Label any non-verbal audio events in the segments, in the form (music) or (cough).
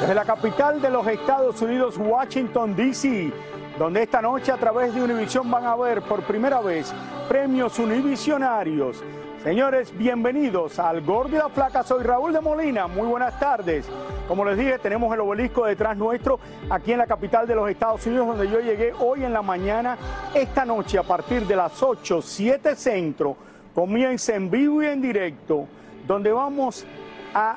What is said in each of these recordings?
Desde la capital de los Estados Unidos, Washington, D.C., donde esta noche a través de Univision van a ver por primera vez premios univisionarios. Señores, bienvenidos al Gordo y la Flaca. Soy Raúl de Molina. Muy buenas tardes. Como les dije, tenemos el obelisco detrás nuestro aquí en la capital de los Estados Unidos, donde yo llegué hoy en la mañana. Esta noche, a partir de las 8, 7 centro, comienza en vivo y en directo, donde vamos a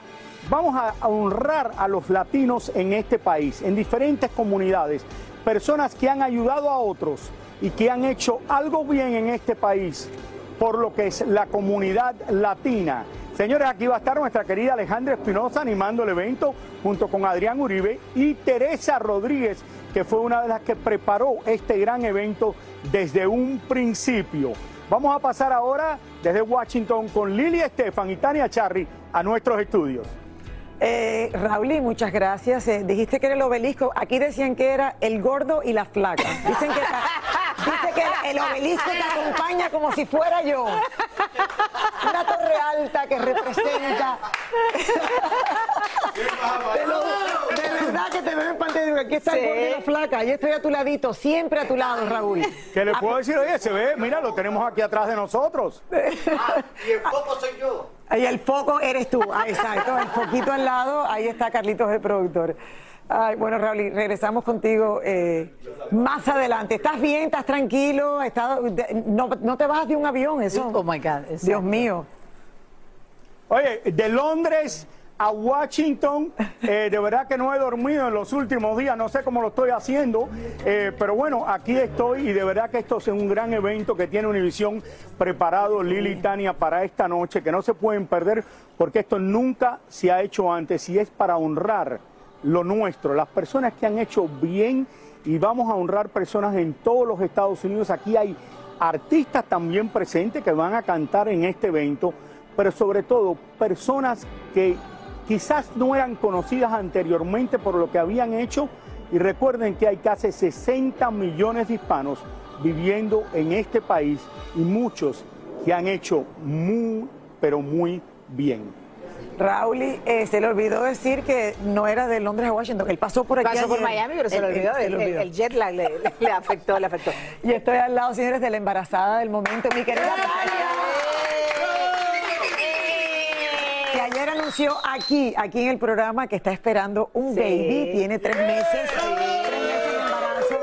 Vamos a honrar a los latinos en este país, en diferentes comunidades, personas que han ayudado a otros y que han hecho algo bien en este país por lo que es la comunidad latina. Señores, aquí va a estar nuestra querida Alejandra Espinosa animando el evento junto con Adrián Uribe y Teresa Rodríguez, que fue una de las que preparó este gran evento desde un principio. Vamos a pasar ahora desde Washington con Lili Estefan y Tania Charry a nuestros estudios. Eh, Raúl, muchas gracias. Eh, dijiste que era el obelisco. Aquí decían que era el gordo y la flaca. Dicen que, dice que el obelisco te acompaña como si fuera yo. Una torre alta que representa. de, lo- de verdad que te veo en pantalla. digo, Aquí está el gordo y la flaca. Yo estoy a tu ladito, siempre a tu lado, Raúl. ¿Qué le puedo decir? Oye, se ve, mira, lo tenemos aquí atrás de nosotros. (laughs) y el foco soy yo. Ahí el foco eres tú, ah, exacto, el foquito al lado, ahí está Carlitos el productor. Ay, bueno, Raúl, regresamos contigo eh, más adelante. ¿Estás bien? ¿Estás tranquilo? ¿Has estado- de- no, no te bajas de un avión, eso. Oh my God. Dios mío. Oye, de Londres a Washington, eh, de verdad que no he dormido en los últimos días, no sé cómo lo estoy haciendo, eh, pero bueno, aquí estoy y de verdad que esto es un gran evento que tiene Univisión preparado, Lili y Tania, para esta noche, que no se pueden perder porque esto nunca se ha hecho antes y es para honrar lo nuestro, las personas que han hecho bien y vamos a honrar personas en todos los Estados Unidos. Aquí hay artistas también presentes que van a cantar en este evento, pero sobre todo personas que quizás no eran conocidas anteriormente por lo que habían hecho. Y recuerden que hay casi 60 millones de hispanos viviendo en este país y muchos que han hecho muy, pero muy bien. Raúl, eh, se le olvidó decir que no era de Londres a Washington, él pasó por aquí. Pasó por. Miami, pero se le olvidó. El, le olvidó. el jet lag le, afectó, le afectó. Y estoy al lado, señores, de la embarazada del momento, mi querida Tania. Que aquí, aquí en el programa, que está esperando un Sí. baby, tiene tres meses, tres meses de embarazo.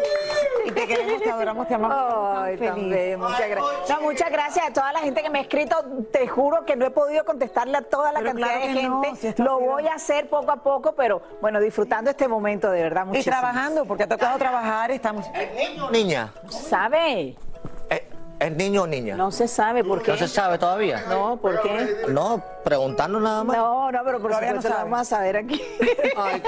Y te queremos, te adoramos, te amamos. Ay, tan también, feliz. muchas gracias. No, muchas gracias a toda la gente que me ha escrito. Te juro que no he podido contestarle a toda la Pero cantidad claro de que no, gente. si ha Lo voy a hacer poco a poco, pero bueno, disfrutando este momento de verdad Y muchísimo. trabajando, porque ha tocado trabajar, estamos... Niña, ¿Sabe? ¿Es, niño o niña? No se sabe por qué. ¿No se sabe todavía? No, ¿por qué? No, preguntando nada más. No, no, pero por Todavía no vamos a saber aquí. Ay.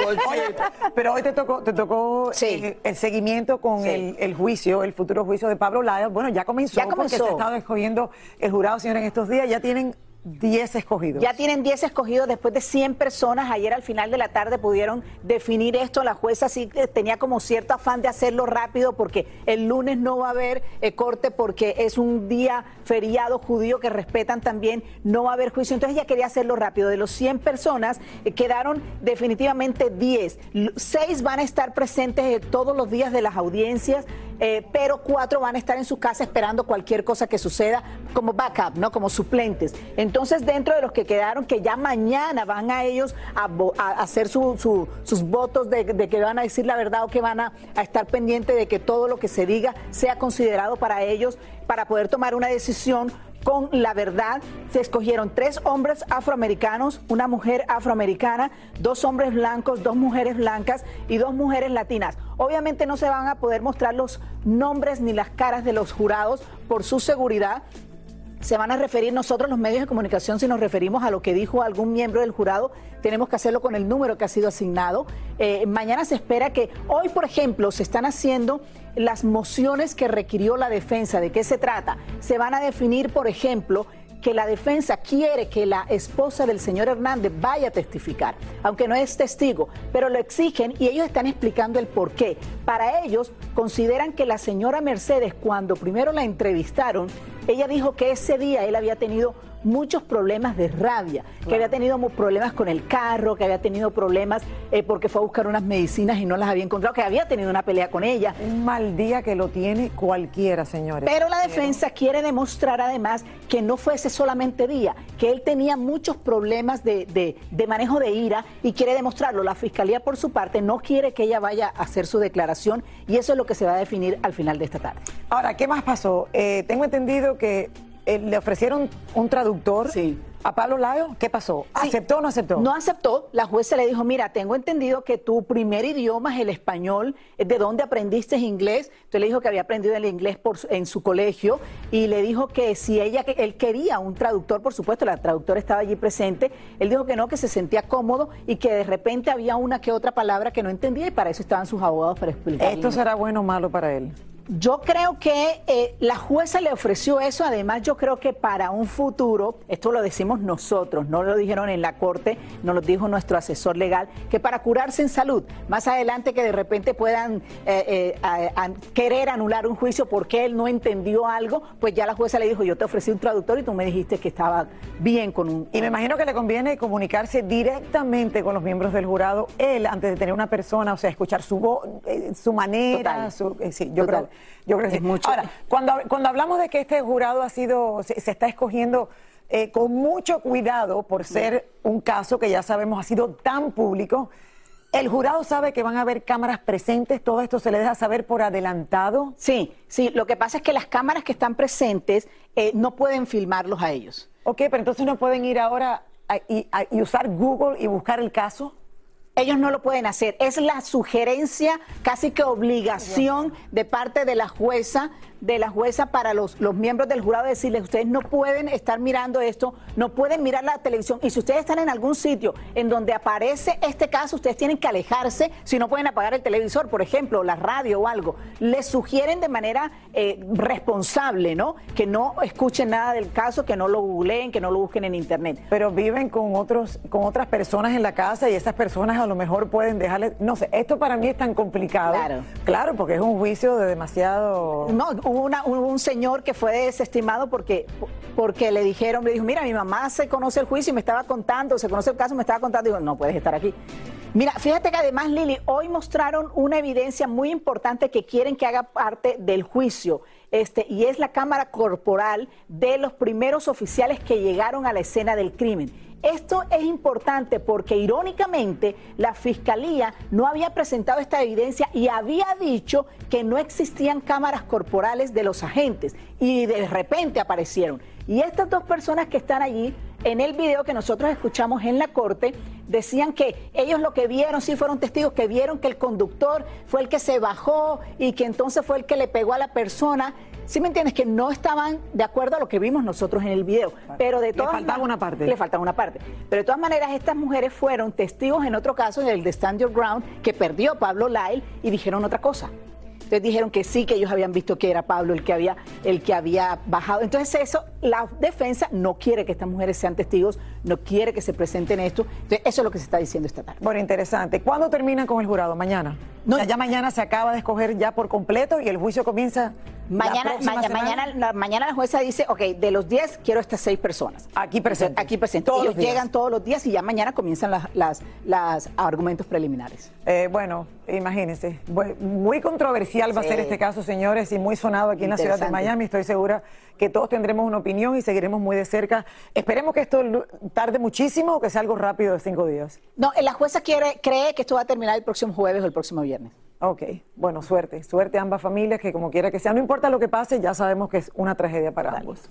Pero hoy te tocó, te tocó Sí. eh, el seguimiento con Sí. el, el juicio, el futuro juicio de Pablo Laya. Bueno, ya comenzó, Ya comenzó. porque se ha estado escogiendo el jurado, señor, en estos días. Ya tienen 10 escogidos. Ya tienen 10 escogidos después de 100 personas. Ayer al final de la tarde pudieron definir esto. La jueza sí que tenía como cierto afán de hacerlo rápido porque el lunes no va a haber eh, corte porque es un día feriado judío que respetan también. No va a haber juicio. Entonces ella quería hacerlo rápido. De los 100 personas eh, quedaron definitivamente 10. L- Seis van a estar presentes eh, todos los días de las audiencias. eh, pero cuatro van a estar en su casa esperando cualquier cosa que suceda como backup, ¿no? Como suplentes. Entonces, dentro de los que quedaron, que ya mañana van a ellos a, hacer su- su- sus votos de, que van a decir la verdad o que van a, a estar pendientes de que todo lo que se diga sea considerado para ellos, para poder tomar una decisión con la verdad. Se escogieron tres hombres afroamericanos, una mujer afroamericana, dos hombres blancos, dos mujeres blancas y dos mujeres latinas. Obviamente no se van a poder mostrar los nombres ni las caras de los jurados por su seguridad. Se van a referir nosotros los medios de comunicación si nos referimos a lo que dijo algún miembro del jurado, tenemos que hacerlo con el número que ha sido asignado. Eh, mañana se espera que hoy, por ejemplo, se están haciendo las mociones que requirió la defensa. ¿De qué se trata? Se van a definir, por ejemplo, que la defensa quiere que la esposa del señor Hernández vaya a testificar, aunque no es testigo, pero lo exigen y ellos están explicando el por qué. Para ellos consideran que la señora Mercedes, cuando primero la entrevistaron, ella dijo que ese día él había tenido muchos problemas de rabia, que había tenido problemas con el carro, que había tenido problemas eh, porque fue a buscar unas medicinas y no las había encontrado, que había tenido una pelea con ella. Un mal día que lo tiene cualquiera, señores. Pero la defensa quiere demostrar además que no fuese solamente día, que él tenía muchos problemas de, de- de manejo de ira y quiere demostrarlo. La fiscalía, por su parte, no quiere que ella vaya a hacer su declaración y eso es lo que se va a definir al final de esta tarde. Ahora, ¿qué más pasó? Eh, tengo entendido que eh, le ofrecieron un traductor Sí. a Pablo Layo. ¿Qué pasó? Sí. ¿Aceptó o no aceptó? No aceptó. La jueza le dijo, mira, tengo entendido que tu primer idioma es el español. ¿De dónde aprendiste inglés? Entonces le dijo que había aprendido el inglés por, en su colegio y le dijo que si ella, que él quería un traductor, por supuesto, la traductora estaba allí presente. Él dijo que no, que se sentía cómodo y que de repente había una que otra palabra que no entendía y para eso estaban sus abogados para explicarle. ¿Esto será bueno o malo para él? Yo creo que eh, la jueza le ofreció eso, además yo creo que para un futuro, esto lo decimos nosotros, no lo dijeron en la corte, no lo dijo nuestro asesor legal, que para curarse en salud, más adelante que de repente puedan eh, eh, a- a- querer anular un juicio porque él no entendió algo, pues ya la jueza le dijo, yo te ofrecí un traductor y tú me dijiste que estaba bien con un... Y me imagino que le conviene comunicarse directamente con los miembros del jurado, él, antes de tener una persona, o sea, escuchar su voz, eh, su manera, Total. su, eh, sí, yo Total. creo, yo creo que Es sí. mucho. Ahora, cuando, cuando hablamos de que este jurado ha sido, se, se está escogiendo eh, con mucho cuidado por ser un caso que ya sabemos ha sido tan público, el jurado sabe que van a haber cámaras presentes, todo esto se le deja saber por adelantado. Sí, sí, lo que pasa es que las cámaras que están presentes eh, no pueden filmarlos a ellos. Ok, pero entonces no pueden ir ahora a- y, a- y usar Google y buscar el caso. Ellos no lo pueden hacer. Es la sugerencia, casi que obligación de parte de la jueza, de la jueza para los, los miembros del jurado decirles, ustedes no pueden estar mirando esto, no pueden mirar la televisión. Y si ustedes están en algún sitio en donde aparece este caso, ustedes tienen que alejarse si no pueden apagar el televisor, por ejemplo, la radio o algo. Les sugieren de manera eh, responsable, ¿no? Que no escuchen nada del caso, que no lo googleen, que no lo busquen en internet. pero viven con otros con otras personas en la casa y esas personas a lo mejor pueden dejarle no sé esto para mí es tan complicado Claro. claro porque es un juicio de demasiado No, hubo, una- hubo un señor que fue desestimado porque, porque le dijeron, le dijo, mira, mi mamá se conoce el juicio y me estaba contando, se conoce el caso, me estaba contando, digo, no puedes estar aquí. Mira, fíjate que además, Lili, hoy mostraron una evidencia muy importante que quieren que haga parte del juicio. Este, y es la cámara corporal de los primeros oficiales que llegaron a la escena del crimen. Esto es importante porque irónicamente la fiscalía no había presentado esta evidencia y había dicho que no existían cámaras corporales de los agentes y de repente aparecieron. Y estas dos personas que están allí en el video que nosotros escuchamos en la corte, decían que ellos lo que vieron, sí fueron testigos, que vieron que el conductor fue el que se bajó y que entonces fue el que le pegó a la persona. ¿Sí me entiendes? Que no estaban de acuerdo a lo que vimos nosotros en el video. Pero de todas le faltaba una parte. Le faltaba una parte. Pero de todas maneras, estas mujeres fueron testigos en otro caso, en el de Stand Your Ground, que perdió Pablo Lyle y dijeron otra cosa. Entonces dijeron que sí, que ellos habían visto que era Pablo el que había, el que había bajado. Entonces eso, la defensa no quiere que estas mujeres sean testigos, no quiere que se presenten esto. Entonces eso es lo que se está diciendo esta tarde. Bueno, interesante. ¿Cuándo terminan con el jurado? Mañana. No, ya mañana se acaba de escoger ya por completo y el juicio comienza. Mañana, la, mañana la jueza dice, ok, de los 10 quiero estas 6 personas. Aquí presentes. Aquí presentes. Ellos llegan todos los días y ya mañana comienzan las, las, las argumentos preliminares. Eh, bueno, imagínense. Muy controversial va a ser este caso, señores, y muy sonado aquí en la ciudad de Miami. Estoy segura que todos tendremos una opinión y seguiremos muy de cerca. Esperemos que esto tarde muchísimo o que sea algo rápido de cinco días. No, la jueza quiere, cree que esto va a terminar el próximo jueves o el próximo viernes. Ok, bueno, suerte, suerte a ambas familias, que como quiera que sea, no importa lo que pase, ya sabemos que es una tragedia para ambos.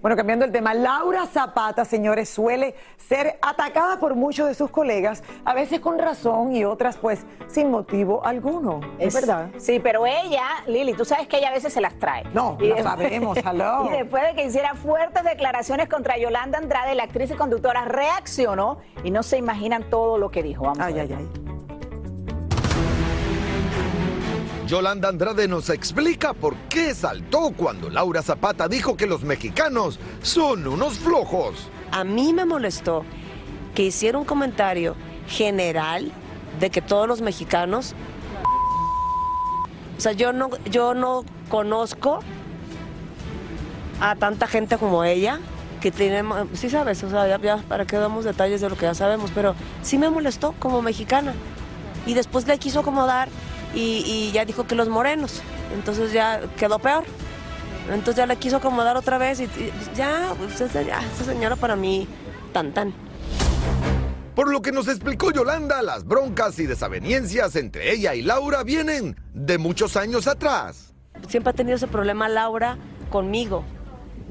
Bueno, cambiando el tema, Laura Zapata, señores, suele ser atacada por muchos de sus colegas, a veces con razón y otras pues sin motivo alguno. Es, verdad. Sí, pero ella, Lili, tú sabes que ella a veces se las trae. No, y lo sabemos, (laughs) hello. Y después de que hiciera fuertes declaraciones contra Yolanda Andrade, la actriz y conductora reaccionó y no se imaginan todo lo que dijo. Vamos ay, ay, ay. Yolanda Andrade nos explica por qué saltó cuando Laura Zapata dijo que los mexicanos son unos flojos. A mí me molestó que hiciera un comentario general de que todos los mexicanos... O sea, yo no, yo no conozco a tanta gente como ella que tiene, sí sabes, o sea, ya, ya, para qué damos detalles de lo que ya sabemos, pero sí me molestó como mexicana. Y después le quiso acomodar y, ya dijo que los morenos. Entonces ya quedó peor. Entonces ya le quiso acomodar otra vez y, ya, pues, ya, esa señora para mí, tan tan. Por lo que nos explicó Yolanda, las broncas y desavenencias entre ella y Laura vienen de muchos años atrás. Siempre ha tenido ese problema Laura conmigo.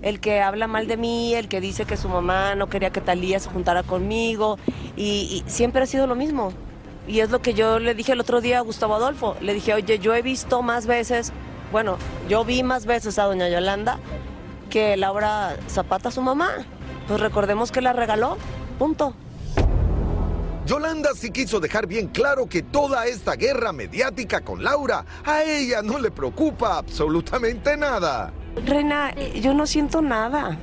El que habla mal de mí, el que dice que su mamá no quería que Talía se juntara conmigo. y siempre ha sido lo mismo. Y es lo que yo le dije el otro día a Gustavo Adolfo. Le dije, oye, yo he visto más veces, bueno, yo vi más veces a doña Yolanda que Laura Zapata, su mamá. Pues recordemos que la regaló, punto. Yolanda sí quiso dejar bien claro que toda esta guerra mediática con Laura a ella no le preocupa absolutamente nada. Reina, yo no siento nada.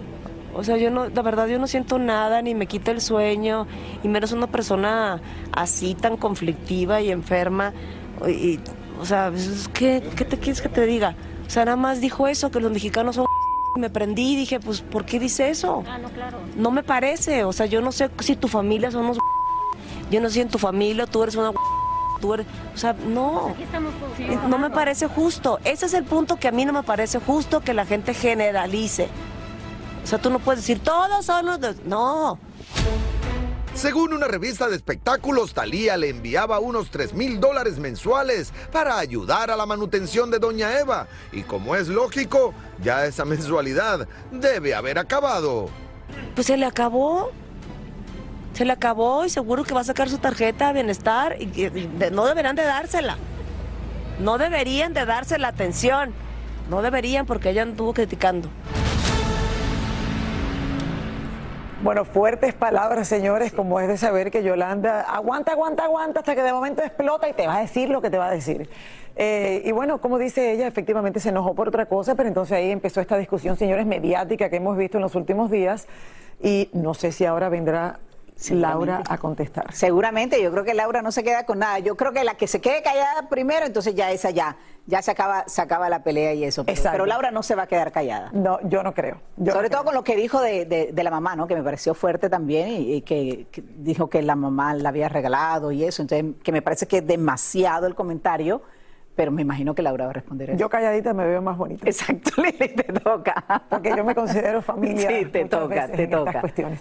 O sea, yo no, la verdad yo no siento nada, ni me quita el sueño, y menos una persona así tan conflictiva y enferma. Y, o sea, ¿qué, ¿qué te quieres que te diga? O sea, nada más dijo eso, que los mexicanos son... (laughs) Me prendí y dije, pues, ¿por qué dice eso? Ah, no, claro. No me parece, o sea, yo no sé si tu familia son unos... (laughs) Yo no sé si en tu familia tú eres una... (laughs) Tú eres... O sea, no. No me parece justo. Ese es el punto que a mí no me parece justo que la gente generalice. O sea, tú no puedes decir, todos son los... No. Según una revista de espectáculos, Talía le enviaba unos 3 mil dólares mensuales para ayudar a la manutención de Doña Eva. Y como es lógico, ya esa mensualidad debe haber acabado. Pues se le acabó. Se le acabó y seguro que va a sacar su tarjeta de bienestar y, no deberán de dársela. No deberían de darse la atención. No deberían porque ella anduvo criticando. Bueno, fuertes palabras, señores, como es de saber que Yolanda aguanta, aguanta, aguanta hasta que de momento explota y te va a decir lo que te va a decir. Eh, y bueno, como dice ella, efectivamente se enojó por otra cosa, pero entonces ahí empezó esta discusión, señores, mediática que hemos visto en los últimos días y no sé si ahora vendrá Laura a contestar. Seguramente, yo creo que Laura no se queda con nada. Yo creo que la que se quede callada primero, entonces ya esa ya, ya se acaba, se acaba la pelea y eso. Pero, pero Laura no se va a quedar callada. No, yo no creo. Sobre todo con lo que dijo de, la mamá, ¿no? Que me pareció fuerte también y, que, dijo que la mamá la había regalado y eso. Entonces, que me parece que es demasiado el comentario. Pero me imagino que Laura va a responder eso. Yo calladita me veo más bonita. Exacto, (laughs) Lili, te toca. Porque yo me considero familia. Sí, te toca, te toca. cuestiones.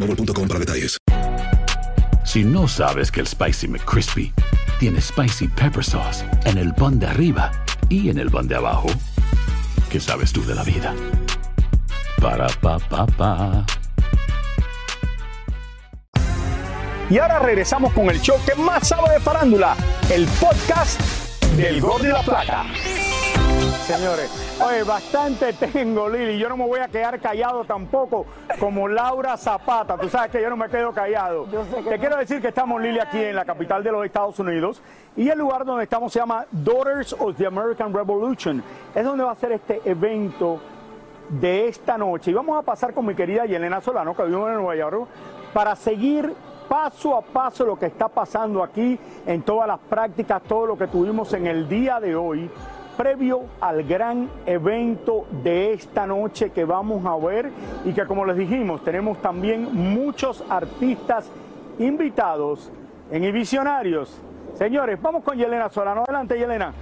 boostmobile.com para detalles. Si no sabes que el Spicy McCrispy tiene Spicy Pepper Sauce en el pan de arriba y en el pan de abajo, ¿qué sabes tú de la vida? Para, pa, pa, pa. Y ahora regresamos con el show que más sabe de farándula, el podcast del Gol de la Plata. Señores, oye, bastante tengo, Lili. Yo no me voy a quedar callado tampoco, como Laura Zapata. Tú sabes que yo no me quedo callado. Te quiero decir que estamos, Lili, aquí en la capital de los Estados Unidos. Y el lugar donde estamos se llama Daughters of the American Revolution. Es donde va a ser este evento de esta noche. Y vamos a pasar con mi querida Yelena Solano, que vive en Nueva York, para seguir paso a paso lo que está pasando aquí en todas las prácticas, todo lo que tuvimos en el día de hoy previo al gran evento de esta noche que vamos a ver y que como les dijimos tenemos también muchos artistas invitados en visionarios. Señores, vamos con Yelena Solano. Adelante, Yelena.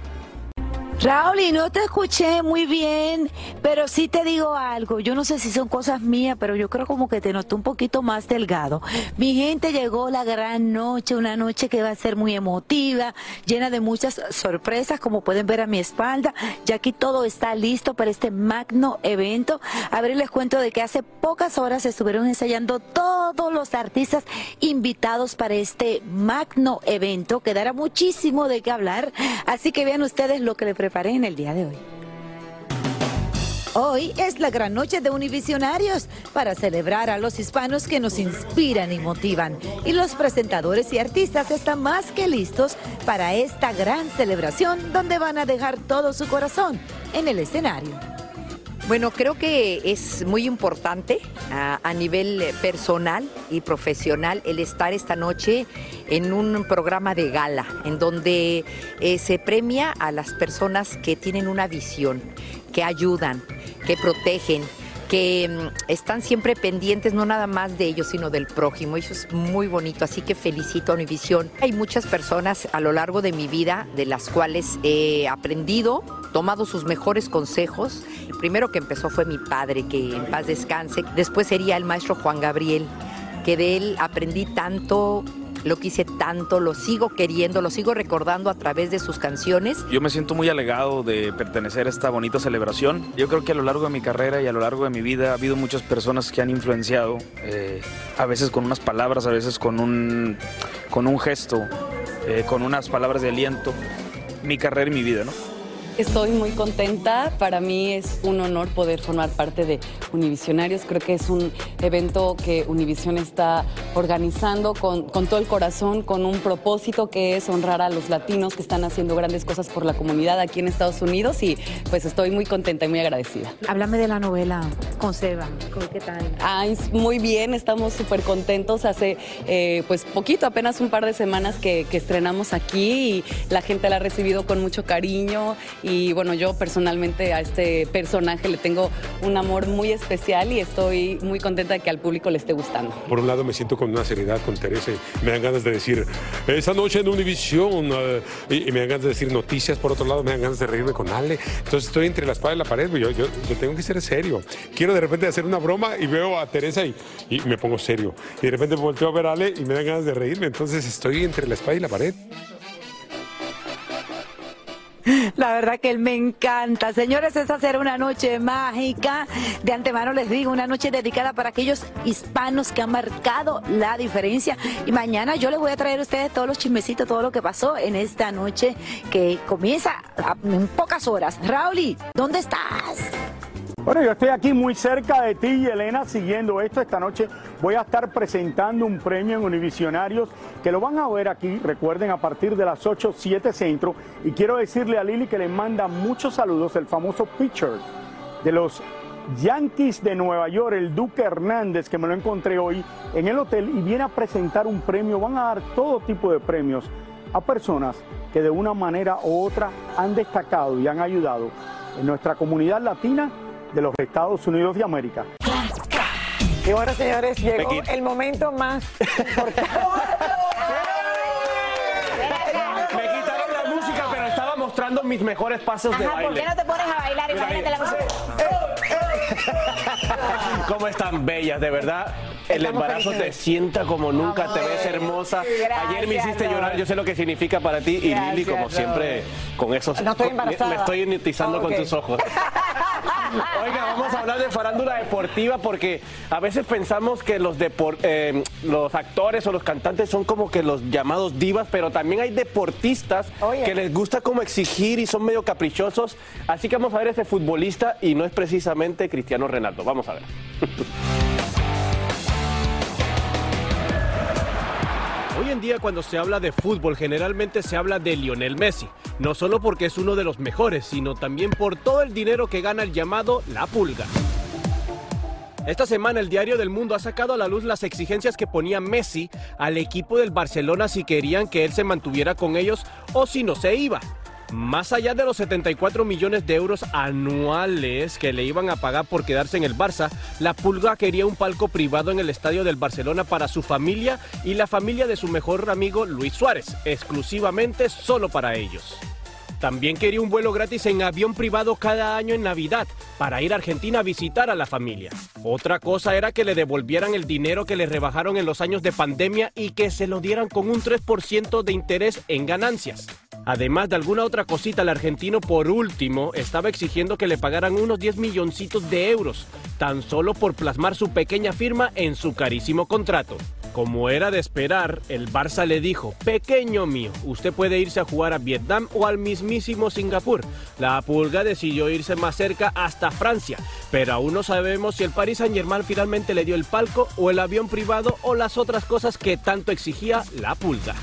Raúl, y no te escuché muy bien, pero sí te digo algo. Yo no sé si son cosas mías, pero yo creo como que te noté un poquito más delgado. Mi gente llegó la gran noche, una noche que va a ser muy emotiva, llena de muchas sorpresas, como pueden ver a mi espalda. Ya aquí todo está listo para este magno evento. A ver, les cuento de que hace pocas horas estuvieron ensayando todos los artistas invitados para este magno evento, que dará muchísimo de qué hablar. Así que vean ustedes lo que le en el día de hoy. Hoy es la gran noche de Univisionarios para celebrar a los hispanos que nos inspiran y motivan. Y los presentadores y artistas están más que listos para esta gran celebración donde van a dejar todo su corazón en el escenario. Bueno, creo que es muy importante a, nivel personal y profesional el estar esta noche en un programa de gala, en donde eh, se premia a las personas que tienen una visión, que ayudan, que protegen, que mm, están siempre pendientes no nada más de ellos, sino del prójimo. Eso es muy bonito, así que felicito a Univisión. Hay muchas personas a lo largo de mi vida de las cuales he aprendido, tomado sus mejores consejos. Primero que empezó fue mi padre, que en paz descanse. Después sería el maestro Juan Gabriel, que de él aprendí tanto, lo quise tanto, lo sigo queriendo, lo sigo recordando a través de sus canciones. Yo me siento muy alegado de pertenecer a esta bonita celebración. Yo creo que a lo largo de mi carrera y a lo largo de mi vida ha habido muchas personas que han influenciado, eh, a veces con unas palabras, a veces con un, con un gesto, eh, con unas palabras de aliento, mi carrera y mi vida, ¿no? Estoy muy contenta. Para mí es un honor poder formar parte de Univisionarios. Creo que es un evento que Univisión está organizando con, con, todo el corazón, con un propósito que es honrar a los latinos que están haciendo grandes cosas por la comunidad aquí en Estados Unidos y pues estoy muy contenta y muy agradecida. Háblame de la novela con Seba. ¿Qué tal? Ay, muy bien, estamos súper contentos. Hace eh, pues poquito, apenas un par de semanas que, que estrenamos aquí y la gente la ha recibido con mucho cariño. Y bueno, yo personalmente a este personaje le tengo un amor muy especial y estoy muy contenta de que al público le esté gustando. Por un lado me siento con una seriedad con Teresa y me dan ganas de decir, esa noche en Univisión, uh, y, y, me dan ganas de decir noticias, por otro lado me dan ganas de reírme con Ale. Entonces estoy entre la espada y la pared, yo, yo, tengo que ser serio. Quiero de repente hacer una broma y veo a Teresa y, y me pongo serio. Y de repente volteo a ver Ale y me dan ganas de reírme. Entonces estoy entre la espada y la pared. La verdad que él me encanta. Señores, esa será una noche mágica. De antemano les digo, una noche dedicada para aquellos hispanos que han marcado la diferencia. Y mañana yo les voy a traer a ustedes todos los chismecitos, todo lo que pasó en esta noche que comienza en pocas horas. Rauli, ¿dónde estás? Bueno, yo estoy aquí muy cerca de ti Elena siguiendo esto. Esta noche voy a estar presentando un premio en Univisionarios que lo van a ver aquí, recuerden, a partir de las 8, 7 centro. Y quiero decirle a Lili que le manda muchos saludos el famoso pitcher de los Yankees de Nueva York, el Duque Hernández, que me lo encontré hoy en el hotel y viene a presentar un premio. Van a dar todo tipo de premios a personas que de una manera u otra han destacado y han ayudado en nuestra comunidad latina de los Estados Unidos de América. Y bueno, señores, llegó el momento más importante. (laughs) Me quitaron la música, pero estaba mostrando mis mejores pasos de Ajá, ¿por baile. qué no te pones a bailar ahí. la música? (laughs) ¿Cómo están bellas, de verdad? El Estamos embarazo felices. te sienta como nunca, te ves hermosa. Ayer me hiciste Gracias, llorar, yo sé lo que significa para ti. Y Lili, como Gracias, siempre, con esos... No estoy embarazada. Me estoy hipnotizando con Ok. tus ojos. (laughs) Oiga, vamos a hablar de farándula deportiva porque a veces pensamos que los, depor- eh, los actores o los cantantes son como que los llamados divas, pero también hay deportistas Oye. que les gusta como exigir y son medio caprichosos. Así que vamos a ver ese futbolista y no es precisamente Cristiano Ronaldo. Vamos a ver. (laughs) Hoy en día cuando se habla de fútbol generalmente se habla de Lionel Messi, no solo porque es uno de los mejores, sino también por todo el dinero que gana el llamado La Pulga. Esta semana el Diario del Mundo ha sacado a la luz las exigencias que ponía Messi al equipo del Barcelona si querían que él se mantuviera con ellos o si no se iba. Más allá de los 74 millones de euros anuales que le iban a pagar por quedarse en el Barça, la Pulga quería un palco privado en el estadio del Barcelona para su familia y la familia de su mejor amigo Luis Suárez, exclusivamente solo para ellos. También quería un vuelo gratis en avión privado cada año en Navidad para ir a Argentina a visitar a la familia. Otra cosa era que le devolvieran el dinero que le rebajaron en los años de pandemia y que se lo dieran con un 3% de interés en ganancias. Además de alguna otra cosita, el argentino por último estaba exigiendo que le pagaran unos 10 milloncitos de euros, tan solo por plasmar su pequeña firma en su carísimo contrato. Como era de esperar, el Barça le dijo, pequeño mío, usted puede irse a jugar a Vietnam o al mismísimo Singapur. La Pulga decidió irse más cerca hasta Francia, pero aún no sabemos si el Paris Saint Germain finalmente le dio el palco o el avión privado o las otras cosas que tanto exigía la Pulga.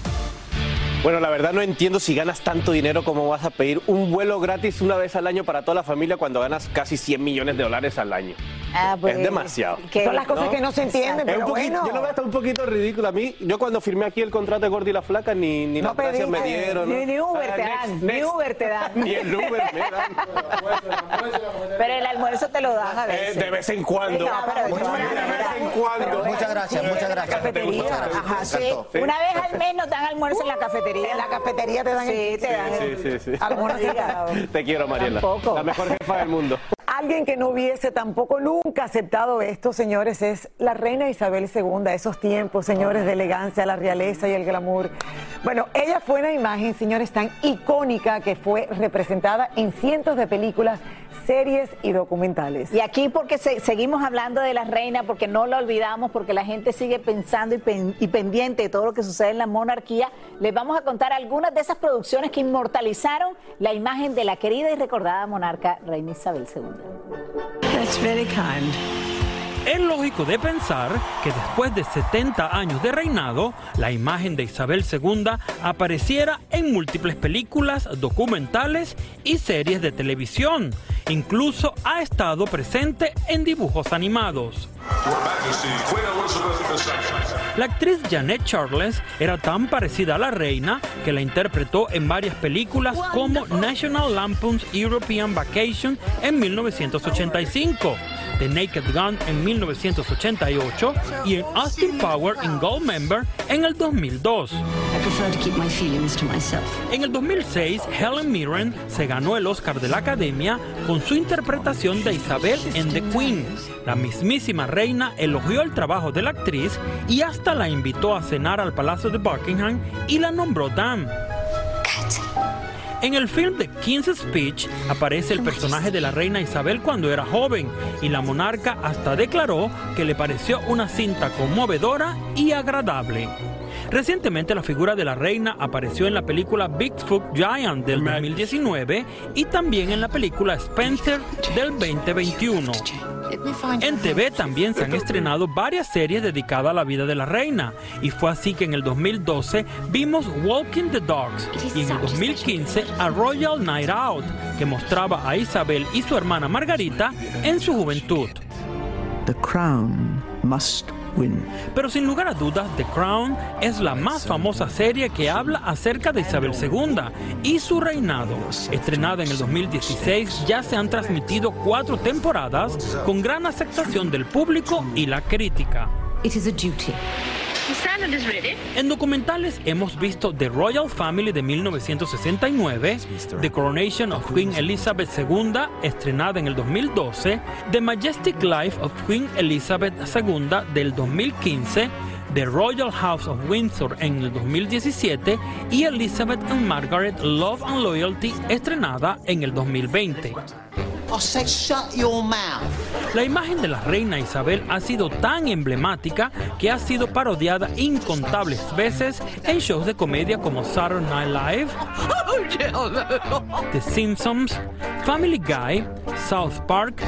Bueno, la verdad no entiendo si ganas tanto dinero como vas a pedir un vuelo gratis una vez al año para toda la familia cuando ganas casi 100 millones de dólares al año. Ah, pues, es demasiado. que- Son las cosas que no se entienden, pero poquito- bueno. Yo lo veo hasta un poquito ridículo. A mí, yo cuando firmé aquí el contrato de Gordy y la Flaca, ni, ni No las gracias me pediste, dieron. Ni, ¿no? ni Uber Ah, te next, dan, ni. Uber te dan. (laughs) Ni el Uber me dan. Pero el almuerzo te lo dan a Eh, veces. de vez en cuando. No, pero Muchas de vez en cuando. Muchas gracias, Sí, muchas gracias. cafetería. Ajá. Sí. Una vez al mes nos dan almuerzo en la cafetería. En la cafetería te dan el- Sí, te dan. Sí, sí, sí. Sí. Te quiero, Mariela. Tampoco. La mejor jefa del mundo. (laughs) Alguien que no hubiese tampoco nunca aceptado esto, señores, es la reina Isabel II, esos tiempos, señores, de elegancia, la realeza y el glamour. Bueno, ella fue una imagen, señores, tan icónica que fue representada en cientos de películas, series y documentales. Y aquí porque se- seguimos hablando de la reina, porque no la olvidamos, porque la gente sigue pensando y, pen- y pendiente de todo lo que sucede en la monarquía, les vamos a contar algunas de esas producciones que inmortalizaron la imagen de la querida y recordada monarca reina Isabel II. That's very kind. Es lógico de pensar que después de 70 años de reinado, la imagen de Isabel II apareciera en múltiples películas, documentales y series de televisión. Incluso ha estado presente en dibujos animados. La actriz Janet Charles era tan parecida a la reina que la interpretó en varias películas como National Lampoon's European Vacation en 1985, The Naked Gun en 1988 y en Austin Power in Goldmember en el 2002. En el 2006, Helen Mirren se ganó el Oscar de la Academia con su interpretación de Isabel en The Queen. La mismísima reina elogió el trabajo de la actriz y hasta la invitó a cenar al Palacio de Buckingham y la nombró Dame. En el film The King's Speech aparece el personaje de la reina Isabel cuando era joven y la monarca hasta declaró que le pareció una cinta conmovedora y agradable. Recientemente la figura de la reina apareció en la película Bigfoot Giant del 2019 y también en la película Spencer del 2021. En TV también se han estrenado varias series dedicadas a la vida de la reina y fue así que en el 2012 vimos Walking the Dogs y en el 2015 a Royal Night Out que mostraba a Isabel y su hermana Margarita en su juventud. The crown must win. Pero sin lugar a dudas, The Crown es la más famosa serie que habla acerca de Isabel II y su reinado. Estrenada en el 2016, ya se han transmitido cuatro temporadas con gran aceptación del público y la crítica. En documentales hemos visto The Royal Family de 1969, The Coronation of Queen Elizabeth II, estrenada en el 2012, The Majestic Life of Queen Elizabeth II del 2015, The Royal House of Windsor en el 2017 y Elizabeth and Margaret Love and Loyalty estrenada en el 2020. La imagen de la reina Isabel ha sido tan emblemática que ha sido parodiada incontables veces en shows de comedia como Saturday Night Live, The Simpsons, Family Guy, South Park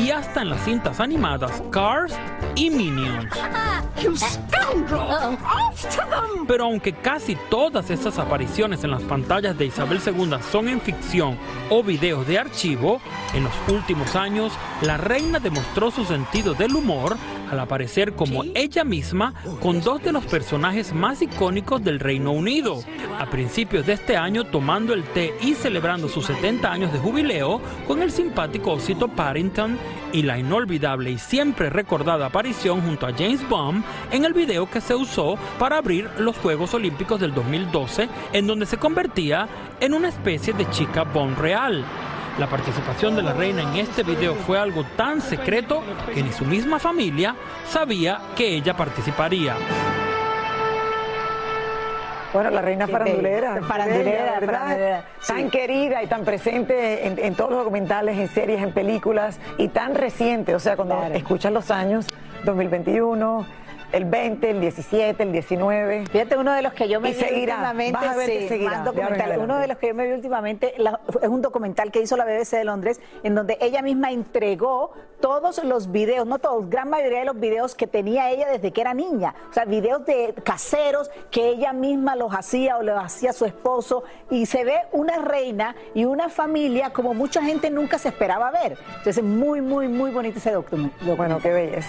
y hasta en las cintas animadas Cars y Minions. Pero aunque casi todas estas apariciones en las pantallas de Isabel II son en ficción o videos de archivo, en los últimos años la reina demostró su sentido del humor al aparecer como ella misma con dos de los personajes más icónicos del Reino Unido. A principios de este año tomando el té y celebrando sus 70 años de jubileo con el simpático osito Paddington y la inolvidable y siempre recordada aparición junto a James Bond en el video que se usó para abrir los Juegos Olímpicos del 2012 en donde se convertía en una especie de chica Bond real. La participación de la reina en este video fue algo tan secreto que ni su misma familia sabía que ella participaría. Bueno, la reina farandulera. Farandulera, ¿verdad? Tan querida y tan presente en, en todos los documentales, en series, en películas y tan reciente. O sea, cuando escuchas los años, 2021, el 20, el 17, el 19. Fíjate, uno de los que yo me Y vi seguirá, últimamente, vas a ver que sí, seguirá, más de ahora en documental. adelante. Uno de los que yo me vi últimamente la- es un documental que hizo la BBC de Londres, en donde ella misma entregó todos los videos, no todos, gran mayoría de los videos que tenía ella desde que era niña. O sea, videos de caseros que ella misma los hacía o los hacía su esposo. Y se ve una reina y una familia como mucha gente nunca se esperaba ver. Entonces, muy, muy, muy bonito ese documental. Bueno, qué belleza.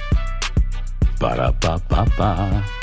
Para pa pa pa.